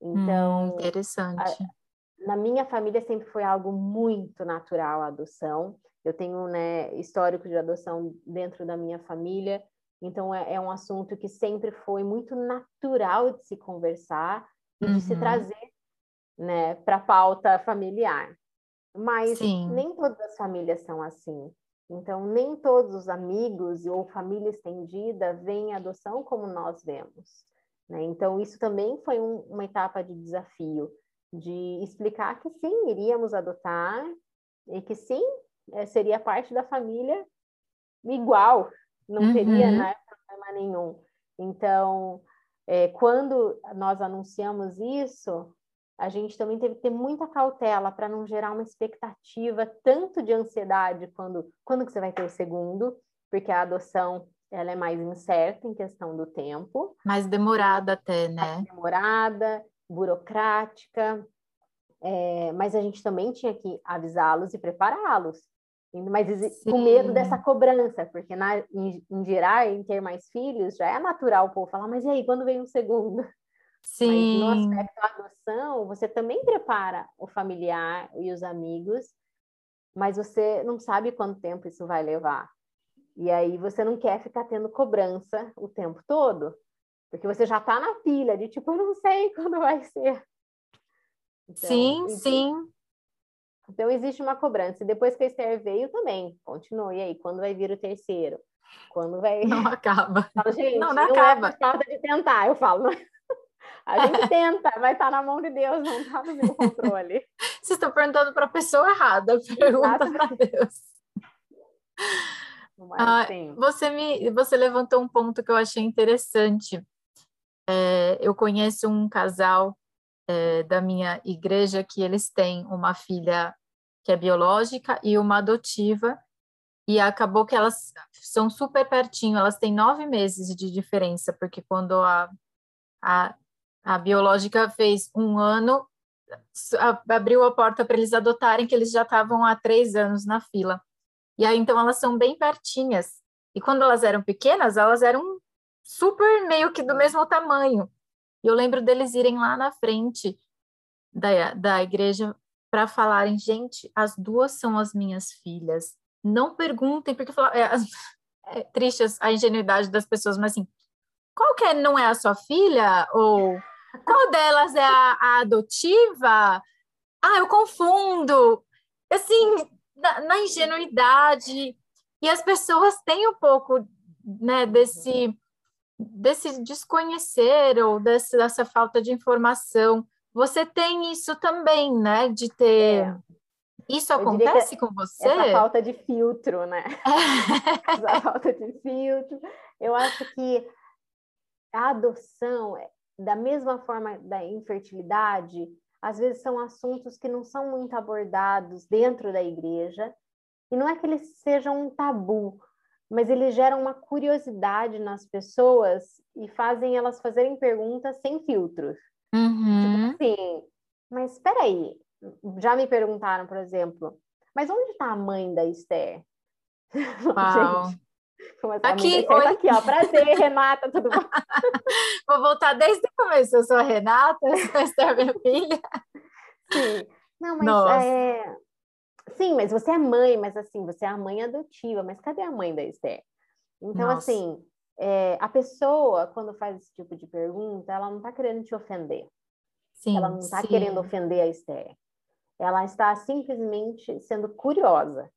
Então, hum, interessante. A, na minha família sempre foi algo muito natural a adoção. Eu tenho né, histórico de adoção dentro da minha família então, é, é um assunto que sempre foi muito natural de se conversar e uhum. de se uhum. trazer né, para a pauta familiar. Mas Sim. nem todas as famílias são assim. Então, nem todos os amigos ou família estendida veem a adoção como nós vemos. Né? Então, isso também foi um, uma etapa de desafio, de explicar que sim, iríamos adotar e que sim, é, seria parte da família igual, não uhum. teria né, problema nenhum. Então, é, quando nós anunciamos isso, a gente também teve que ter muita cautela para não gerar uma expectativa tanto de ansiedade quando quando que você vai ter o segundo, porque a adoção ela é mais incerta em questão do tempo, mais demorada até, né? Mais demorada, burocrática, é, mas a gente também tinha que avisá-los e prepará-los mas Sim. com medo dessa cobrança, porque na, em, em gerar, em ter mais filhos, já é natural o povo falar, mas e aí, quando vem um segundo? Sim. Mas no aspecto da adoção, você também prepara o familiar e os amigos, mas você não sabe quanto tempo isso vai levar. E aí você não quer ficar tendo cobrança o tempo todo, porque você já está na pilha de tipo, eu não sei quando vai ser. Então, sim, sim. Então, existe uma cobrança. E depois que a Esther veio também, continue aí, quando vai vir o terceiro? Quando vai. Não acaba. Falo, gente, não, não, não é acaba. por falta de tentar, eu falo. A gente tenta, vai estar na mão de Deus, não está no meu controle. Vocês estão perguntando para a pessoa errada, pergunta para Deus. Mas, ah, sim. você me, você levantou um ponto que eu achei interessante. É, eu conheço um casal é, da minha igreja que eles têm uma filha que é biológica e uma adotiva, e acabou que elas são super pertinho, elas têm nove meses de diferença, porque quando a, a, a biológica fez um ano, abriu a porta para eles adotarem, que eles já estavam há três anos na fila. E aí, então, elas são bem pertinhas. E quando elas eram pequenas, elas eram super meio que do mesmo tamanho. E eu lembro deles irem lá na frente da, da igreja para falarem, gente, as duas são as minhas filhas. Não perguntem, porque é, é triste a ingenuidade das pessoas, mas assim, qual que é, não é a sua filha? Ou qual delas é a, a adotiva? Ah, eu confundo. Assim, na, na, ingenuidade. E as pessoas têm um pouco né, desse, desse desconhecer ou desse, dessa falta de informação. Você tem isso também, né? De ter. É. Isso acontece com você? Essa falta de filtro, né? essa falta de filtro. Eu acho que a adoção, da mesma forma da infertilidade, às vezes são assuntos que não são muito abordados dentro da igreja, e não é que eles sejam um tabu, mas eles geram uma curiosidade nas pessoas e fazem elas fazerem perguntas sem filtros. Uhum. Tipo assim, mas espera aí, já me perguntaram, por exemplo, mas onde está a mãe da Esther? Uau. Gente, aqui, oi. aqui, ó. Prazer, Renata, tudo bom? Vou voltar desde o começo. Eu sou a Renata, eu sou a Esther, minha filha. Sim. Não, mas Nossa. é... Sim, mas você é mãe, mas assim, você é a mãe adotiva, mas cadê a mãe da Esther? Então, Nossa. assim, é, a pessoa, quando faz esse tipo de pergunta, ela não está querendo te ofender. Sim, ela não está querendo ofender a Esther. Ela está simplesmente sendo curiosa.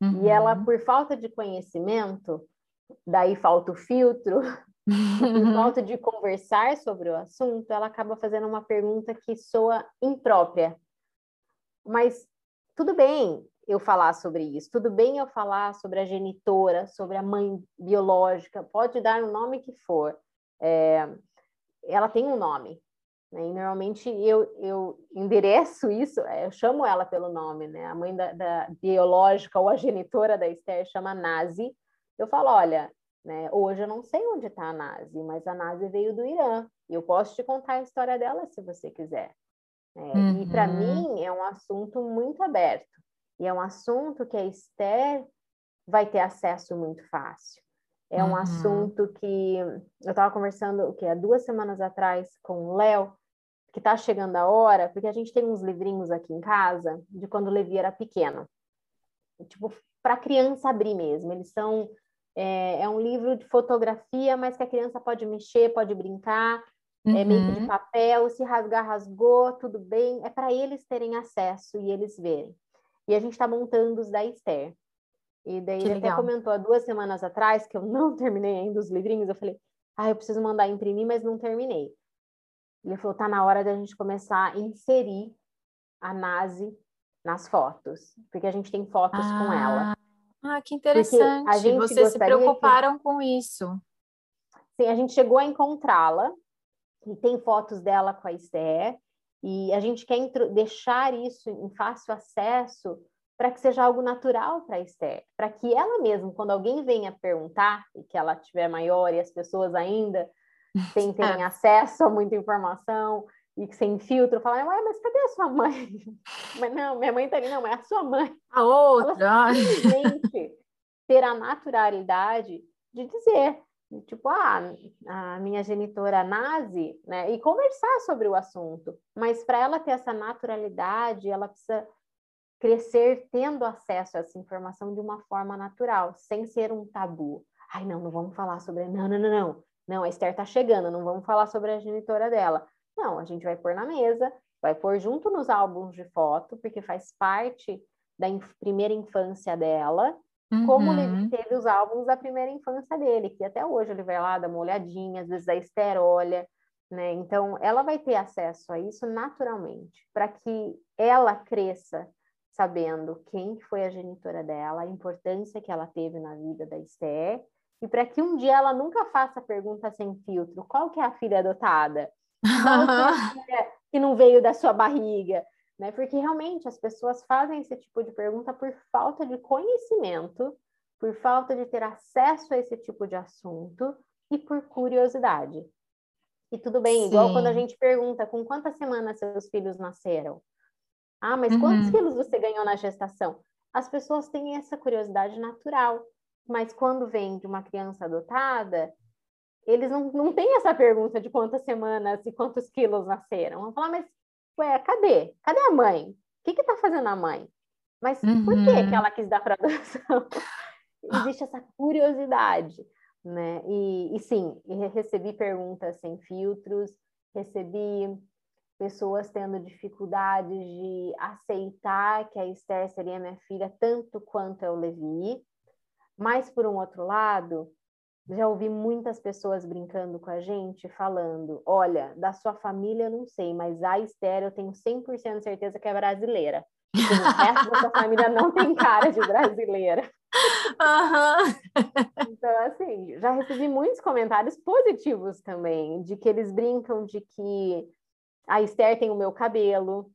Uhum. E ela, por falta de conhecimento, daí falta o filtro, por falta de conversar sobre o assunto, ela acaba fazendo uma pergunta que soa imprópria. Mas tudo bem eu falar sobre isso, tudo bem eu falar sobre a genitora, sobre a mãe biológica, pode dar o nome que for. É, ela tem um nome, né? E normalmente eu, eu endereço isso, é, eu chamo ela pelo nome, né? A mãe da, da biológica ou a genitora da Esther chama Nazi. Eu falo, olha, né, hoje eu não sei onde está a Nazi, mas a Nazi veio do Irã. E eu posso te contar a história dela se você quiser. É, uhum. E para mim é um assunto muito aberto. E é um assunto que a Esther vai ter acesso muito fácil. É um uhum. assunto que eu estava conversando o que há duas semanas atrás com o Léo que está chegando a hora, porque a gente tem uns livrinhos aqui em casa de quando o Levi era pequeno. Tipo, para criança abrir mesmo. Eles são. É, é, um livro de fotografia, mas que a criança pode mexer, pode brincar. Uhum. É meio que de uhum. papel, se rasgar, rasgou, tudo bem. É para eles terem acesso e eles verem. E a gente está montando os da Esther. E daí que ele legal. até comentou há duas semanas atrás que eu não terminei ainda os livrinhos. Eu falei, ah, eu preciso mandar imprimir, mas não terminei. Ele falou: tá na hora da gente começar a inserir a Nazi nas fotos, porque a gente tem fotos ah, com ela. Ah, que interessante. A gente Vocês se preocuparam que... com isso. Sim, a gente chegou a encontrá-la tem fotos dela com a Esther. E a gente quer deixar isso em fácil acesso para que seja algo natural para a Esther, para que ela mesma, quando alguém venha perguntar, e que ela tiver maior e as pessoas ainda sem terem é. acesso a muita informação e sem filtro, falar, ué, mas cadê a sua mãe? Mas não, minha mãe tá ali, não, é a sua mãe. A outra. Ela simplesmente ter a naturalidade de dizer, tipo, ah, a minha genitora nazi, né? E conversar sobre o assunto. Mas para ela ter essa naturalidade, ela precisa crescer tendo acesso a essa informação de uma forma natural, sem ser um tabu. Ai, não, não vamos falar sobre. Não, não, não, não. Não, a Esther está chegando, não vamos falar sobre a genitora dela. Não, a gente vai pôr na mesa, vai pôr junto nos álbuns de foto, porque faz parte da primeira infância dela, Uhum. Como ele teve os álbuns da primeira infância dele, que até hoje ele vai lá, dá uma olhadinha, às vezes a Esther olha, né? Então, ela vai ter acesso a isso naturalmente, para que ela cresça sabendo quem foi a genitora dela, a importância que ela teve na vida da Esther, e para que um dia ela nunca faça pergunta sem filtro: qual que é a filha adotada? Qual que é a filha que não veio da sua barriga? Né? Porque realmente as pessoas fazem esse tipo de pergunta por falta de conhecimento, por falta de ter acesso a esse tipo de assunto e por curiosidade. E tudo bem, Sim. igual quando a gente pergunta com quantas semanas seus filhos nasceram. Ah, mas uhum. quantos quilos você ganhou na gestação? As pessoas têm essa curiosidade natural, mas quando vem de uma criança adotada, eles não, não têm essa pergunta de quantas semanas e quantos quilos nasceram. Vão falar, mas ué, cadê? Cadê a mãe? O que está fazendo a mãe? Mas uhum. por que, que uhum. ela quis dar para adoção? Existe essa curiosidade, né? E, e sim, recebi perguntas sem filtros, recebi pessoas tendo dificuldade de aceitar que a Esther seria minha filha tanto quanto eu Levi. Mas, por um outro lado, já ouvi muitas pessoas brincando com a gente, falando: olha, da sua família eu não sei, mas a Esther eu tenho 100% certeza que é brasileira. o resto da sua família não tem cara de brasileira. Uhum. Então, assim, já recebi muitos comentários positivos também, de que eles brincam de que a Esther tem o meu cabelo,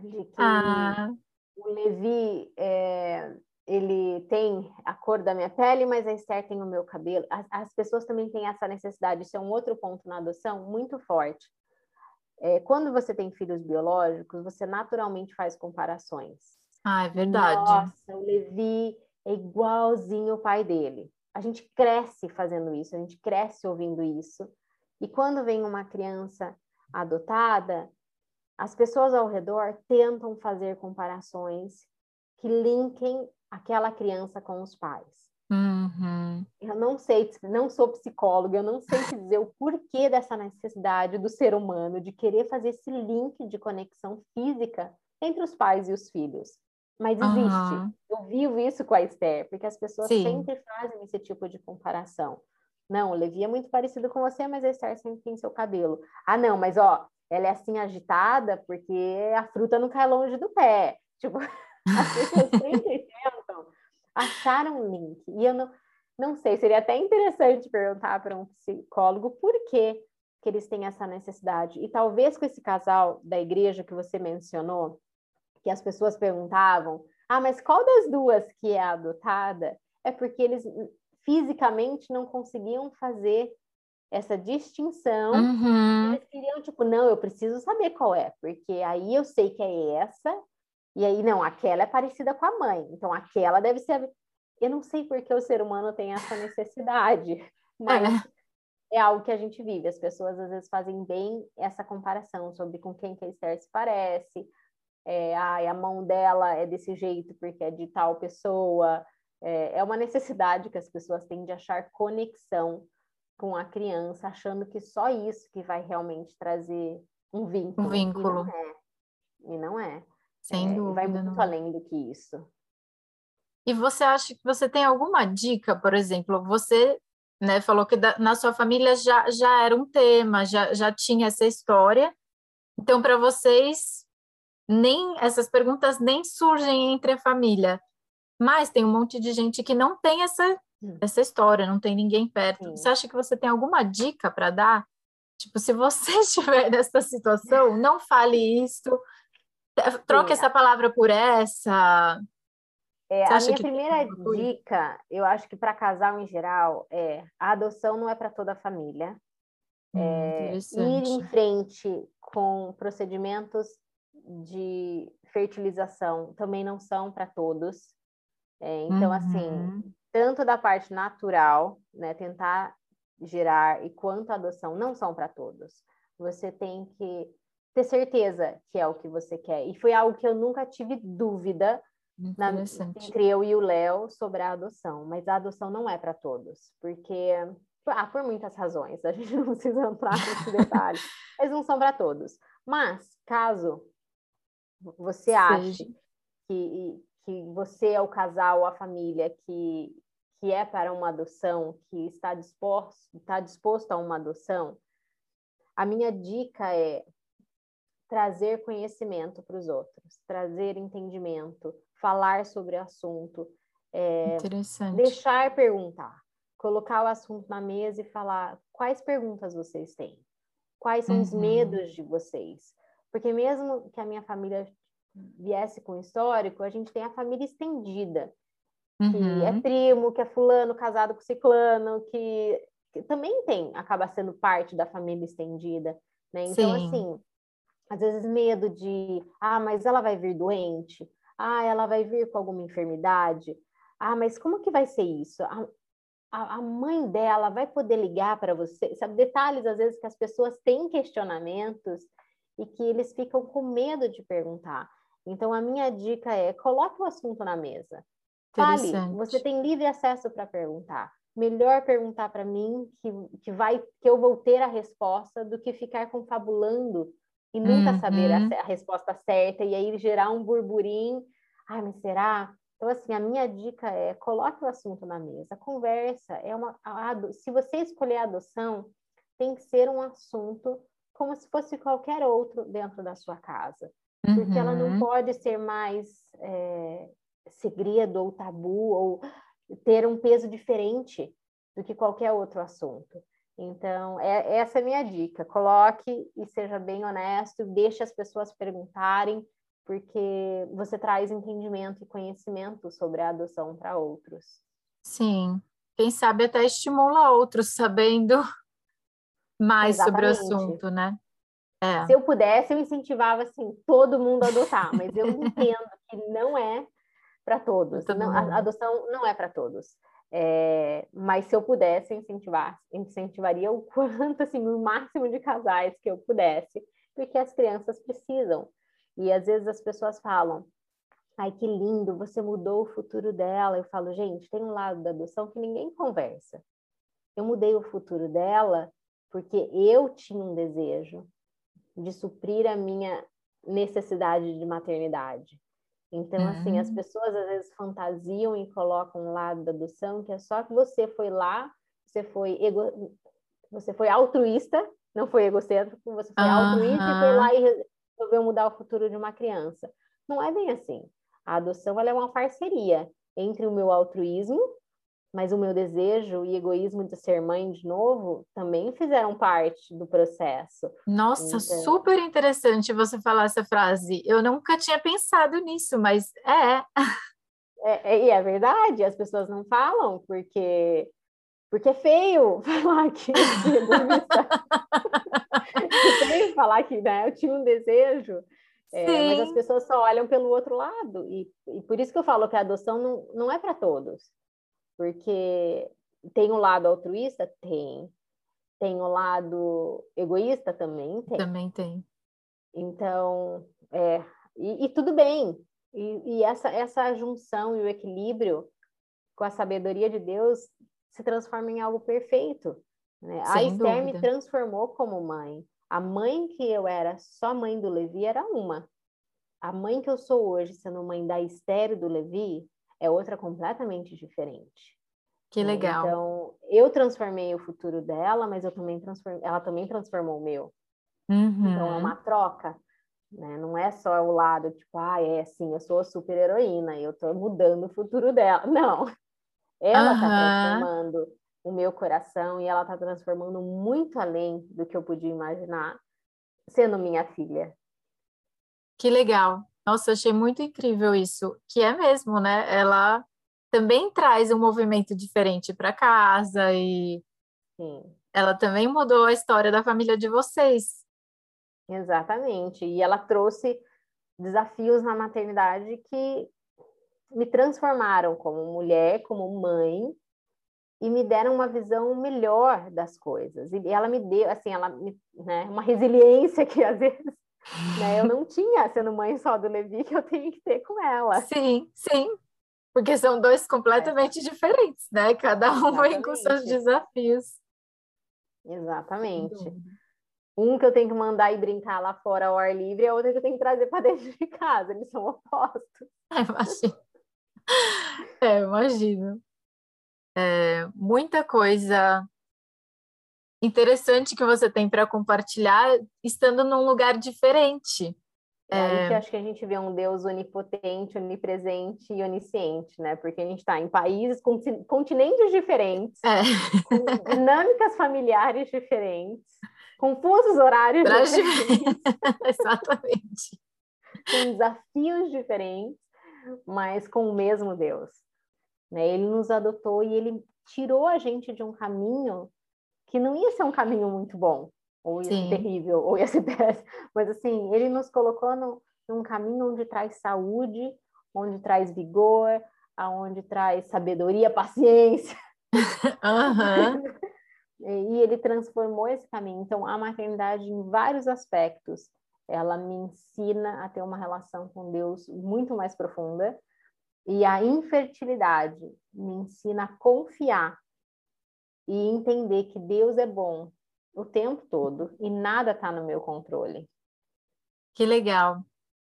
de que ah. o Levi é, ele tem a cor da minha pele, mas a Esther tem o meu cabelo. As, as pessoas também têm essa necessidade, isso é um outro ponto na adoção muito forte. É, quando você tem filhos biológicos, você naturalmente faz comparações. Ah, é verdade. Nossa, o Levi é igualzinho o pai dele. A gente cresce fazendo isso, a gente cresce ouvindo isso. E quando vem uma criança adotada, as pessoas ao redor tentam fazer comparações que linkem aquela criança com os pais. Uhum. Eu não sei, não sou psicóloga, eu não sei dizer o porquê dessa necessidade do ser humano de querer fazer esse link de conexão física entre os pais e os filhos. Mas existe. Uhum. Eu vivo isso com a Esther, porque as pessoas Sim. sempre fazem esse tipo de comparação. Não, o Levi é muito parecido com você, mas a Esther sempre tem seu cabelo. Ah, não, mas ó, ela é assim agitada porque a fruta não cai longe do pé. Tipo, as pessoas sempre tentam achar um link. E eu não, não sei, seria até interessante perguntar para um psicólogo por que, que eles têm essa necessidade. E talvez com esse casal da igreja que você mencionou, que as pessoas perguntavam, ah, mas qual das duas que é adotada? É porque eles fisicamente não conseguiam fazer essa distinção. Uhum. Eles queriam, tipo, não, eu preciso saber qual é, porque aí eu sei que é essa e aí, não, aquela é parecida com a mãe, então aquela deve ser. Eu não sei por que o ser humano tem essa necessidade, mas é. é algo que a gente vive. As pessoas às vezes fazem bem essa comparação sobre com quem que a Esther se parece. É, ai, a mão dela é desse jeito porque é de tal pessoa. É, é uma necessidade que as pessoas têm de achar conexão com a criança, achando que só isso que vai realmente trazer um vínculo. Um vínculo. E não é. E não é. Sem é, dúvida. Vai muito não. além do que isso. E você acha que você tem alguma dica, por exemplo, você né, falou que da, na sua família já, já era um tema, já, já tinha essa história. Então, para vocês, nem essas perguntas nem surgem entre a família. Mas tem um monte de gente que não tem essa, hum. essa história, não tem ninguém perto. Sim. Você acha que você tem alguma dica para dar? Tipo, se você estiver nessa situação, não fale isso, Troca Sim. essa palavra por essa. É, a minha primeira dica, eu acho que para casal em geral, é a adoção não é para toda a família. Hum, é, ir em frente com procedimentos de fertilização também não são para todos. É, então, assim, uhum. assim, tanto da parte natural, né, tentar gerar, e quanto a adoção não são para todos. Você tem que ter certeza que é o que você quer. E foi algo que eu nunca tive dúvida na, entre eu e o Léo sobre a adoção. Mas a adoção não é para todos, porque ah, por muitas razões, a gente não precisa entrar nesse detalhe. Eles não são para todos. Mas caso você ache que, que você é o casal, a família que, que é para uma adoção, que está disposto, está disposto a uma adoção, a minha dica é trazer conhecimento para os outros, trazer entendimento, falar sobre o assunto, é, deixar perguntar, colocar o assunto na mesa e falar quais perguntas vocês têm, quais são uhum. os medos de vocês, porque mesmo que a minha família viesse com histórico, a gente tem a família estendida, que é uhum. primo, que é fulano casado com ciclano, que, que, também tem, acaba sendo parte da família estendida, né? Então, Sim. assim, às vezes medo de, ah, mas ela vai vir doente, ah, ela vai vir com alguma enfermidade, ah, mas como que vai ser isso? A, a, a mãe dela vai poder ligar para você? Sabe, detalhes, às vezes, que as pessoas têm questionamentos e que eles ficam com medo de perguntar. Então, a minha dica é: coloque o assunto na mesa. Fale, você tem livre acesso para perguntar. Melhor perguntar para mim que, que vai que eu vou ter a resposta do que ficar confabulando e nunca uhum. saber a, uhum. a, resposta certa e aí gerar um burburinho. Ai, mas será? Então, assim, a minha dica é coloque o assunto na mesa, conversa. É uma, a, se você escolher a adoção, tem que ser um assunto como se fosse qualquer outro dentro da sua casa porque uhum. ela não uhum. pode ser mais é, segredo ou tabu ou ter um peso diferente do que qualquer outro assunto. Então, é, essa é a minha dica. Coloque e seja bem honesto, deixe as pessoas perguntarem, porque você traz entendimento e conhecimento sobre a adoção para outros. Sim. Quem sabe até estimula outros sabendo mais Exatamente. sobre o assunto, né? É. Se eu pudesse, eu incentivava assim todo mundo a adotar, mas eu entendo que não é para todos. Não, a adoção não é para todos. É, mas se eu pudesse incentivar, incentivaria o quanto assim, o máximo de casais que eu pudesse, porque as crianças precisam. E às vezes as pessoas falam: "Ai, que lindo, você mudou o futuro dela". Eu falo: "Gente, tem um lado da adoção que ninguém conversa. Eu mudei o futuro dela porque eu tinha um desejo, de suprir a minha necessidade de maternidade. Então, assim, as uhum. pessoas às vezes fantasiam e colocam um lado da adoção que é só que você foi lá, você foi ego... você foi altruísta, não foi egocêntrico, você foi altruísta e foi lá e resolveu mudar o futuro de uma criança. Não é bem assim. A adoção ela é uma parceria entre o meu altruísmo mas o meu desejo e egoísmo de ser mãe de novo também fizeram parte do processo. Nossa, então... super interessante você falar essa frase. Eu nunca tinha pensado nisso, mas é. é, é e é verdade, as pessoas não falam porque porque é feio falar que é feio falar que né, eu tinha um desejo. É, mas as pessoas só olham pelo outro lado, e, e por isso que eu falo que a adoção não, não é para todos. Porque tem o um lado altruísta? Tem. Tem o um lado egoísta? Também tem. Também tem. Então, é, e, e tudo bem. E, e, essa, essa junção e o equilíbrio com a sabedoria de Deus se transforma em algo perfeito. Né? A Esther me transformou como mãe. A mãe que eu era, só mãe do Levi, era uma. A mãe que eu sou hoje, sendo mãe da Esther e do Levi, é outra completamente diferente. Que né? legal. Então, eu transformei o futuro dela, mas eu também transformei, ela também transformou o meu. Uhum. Então, é uma troca, né? Não é só o lado, tipo, ah, é sim, eu sou a super heroína e eu tô mudando o futuro dela. Não. Ela uhum. tá transformando o meu coração e ela tá transformando muito além do que eu podia imaginar, sendo minha filha. Que legal. Nossa, achei muito incrível isso, que é mesmo, né? Ela também traz um movimento diferente para casa e Sim. ela também mudou a história da família de vocês. Exatamente. E ela trouxe desafios na maternidade que me transformaram como mulher, como mãe e me deram uma visão melhor das coisas. E ela me deu, assim, ela me, né, uma resiliência que às vezes né? Eu não tinha, sendo mãe só do Levi, que eu tenho que ter com ela. Sim, sim. Porque são dois completamente é. diferentes, né? Cada um Exatamente. vem com seus desafios. Exatamente. Um que eu tenho que mandar e brincar lá fora ao ar livre, e a outra que eu tenho que trazer para dentro de casa. Eles são opostos. É, imagina. é, imagino. É, muita coisa interessante que você tem para compartilhar estando num lugar diferente. É aí que acho que a gente vê um Deus onipotente, onipresente e onisciente, né? Porque a gente está em países, com continentes diferentes, é. com dinâmicas familiares diferentes, com fusos horários diferentes. Exatamente. com desafios diferentes, mas com o mesmo Deus. Né? Ele nos adotou e ele tirou a gente de um caminho que não ia ser um caminho muito bom ou ia Sim. ser terrível, ou ia ser péssimo. Mas assim, ele nos colocou no, num caminho onde traz saúde, onde traz vigor, aonde traz sabedoria, paciência. Uhum. e ele transformou esse caminho. Então, a maternidade, em vários aspectos, ela me ensina a ter uma relação com Deus muito mais profunda. E a infertilidade me ensina a confiar e entender que Deus é bom o tempo todo e nada está no meu controle. Que legal.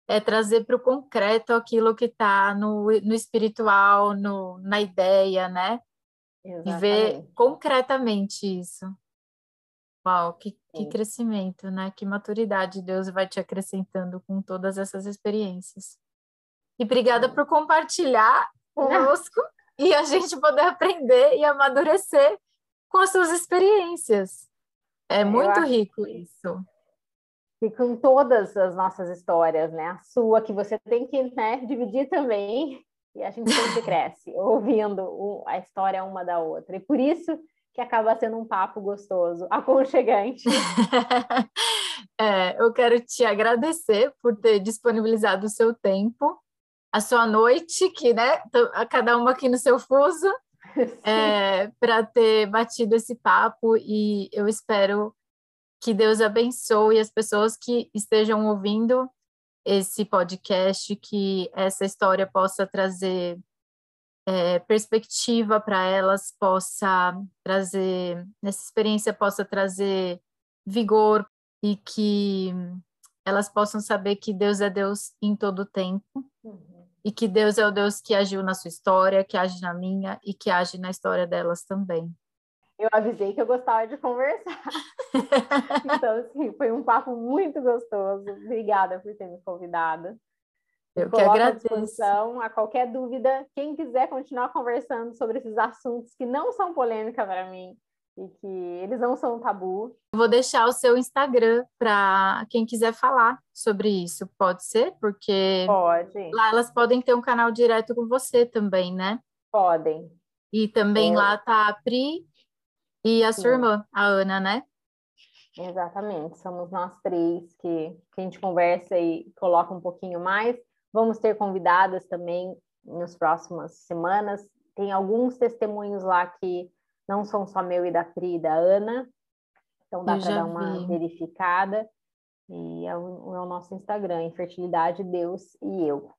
É trazer para o concreto aquilo que está no, no espiritual, no, na ideia, né? Exatamente. E ver concretamente isso. Uau, que, que crescimento, né? Que maturidade Deus vai te acrescentando com todas essas experiências. E obrigada Sim. por compartilhar conosco e a gente poder aprender e amadurecer com as suas experiências. É muito rico isso. E com todas as nossas histórias, né? A sua, que você tem que né, dividir também, e a gente sempre cresce ouvindo a história uma da outra. E por isso que acaba sendo um papo gostoso, aconchegante. é, eu quero te agradecer por ter disponibilizado o seu tempo, a sua noite, que né, cada uma aqui no seu fuso, é, para ter batido esse papo e eu espero que Deus abençoe as pessoas que estejam ouvindo esse podcast, que essa história possa trazer é, perspectiva para elas, possa trazer, essa experiência possa trazer vigor e que elas possam saber que Deus é Deus em todo o tempo. Uhum e que Deus é o Deus que agiu na sua história, que age na minha e que age na história delas também. Eu avisei que eu gostava de conversar. então, assim, foi um papo muito gostoso. Obrigada por ter me convidado. Eu que agradeço. A qualquer dúvida, quem quiser continuar conversando sobre esses assuntos que não são polêmica para mim, e que eles não são um tabu. Vou deixar o seu Instagram para quem quiser falar sobre isso, pode ser? Porque pode. lá elas podem ter um canal direto com você também, né? Podem. E também é. lá tá a Pri e a Sim. sua irmã, a Ana, né? Exatamente, somos nós três que, que a gente conversa e coloca um pouquinho mais. Vamos ter convidadas também nas próximas semanas. Tem alguns testemunhos lá que não são só meu e da Pri e da Ana, então dá para dar uma vi. verificada. E é o, é o, nosso Instagram, Infertilidade, Deus e Eu.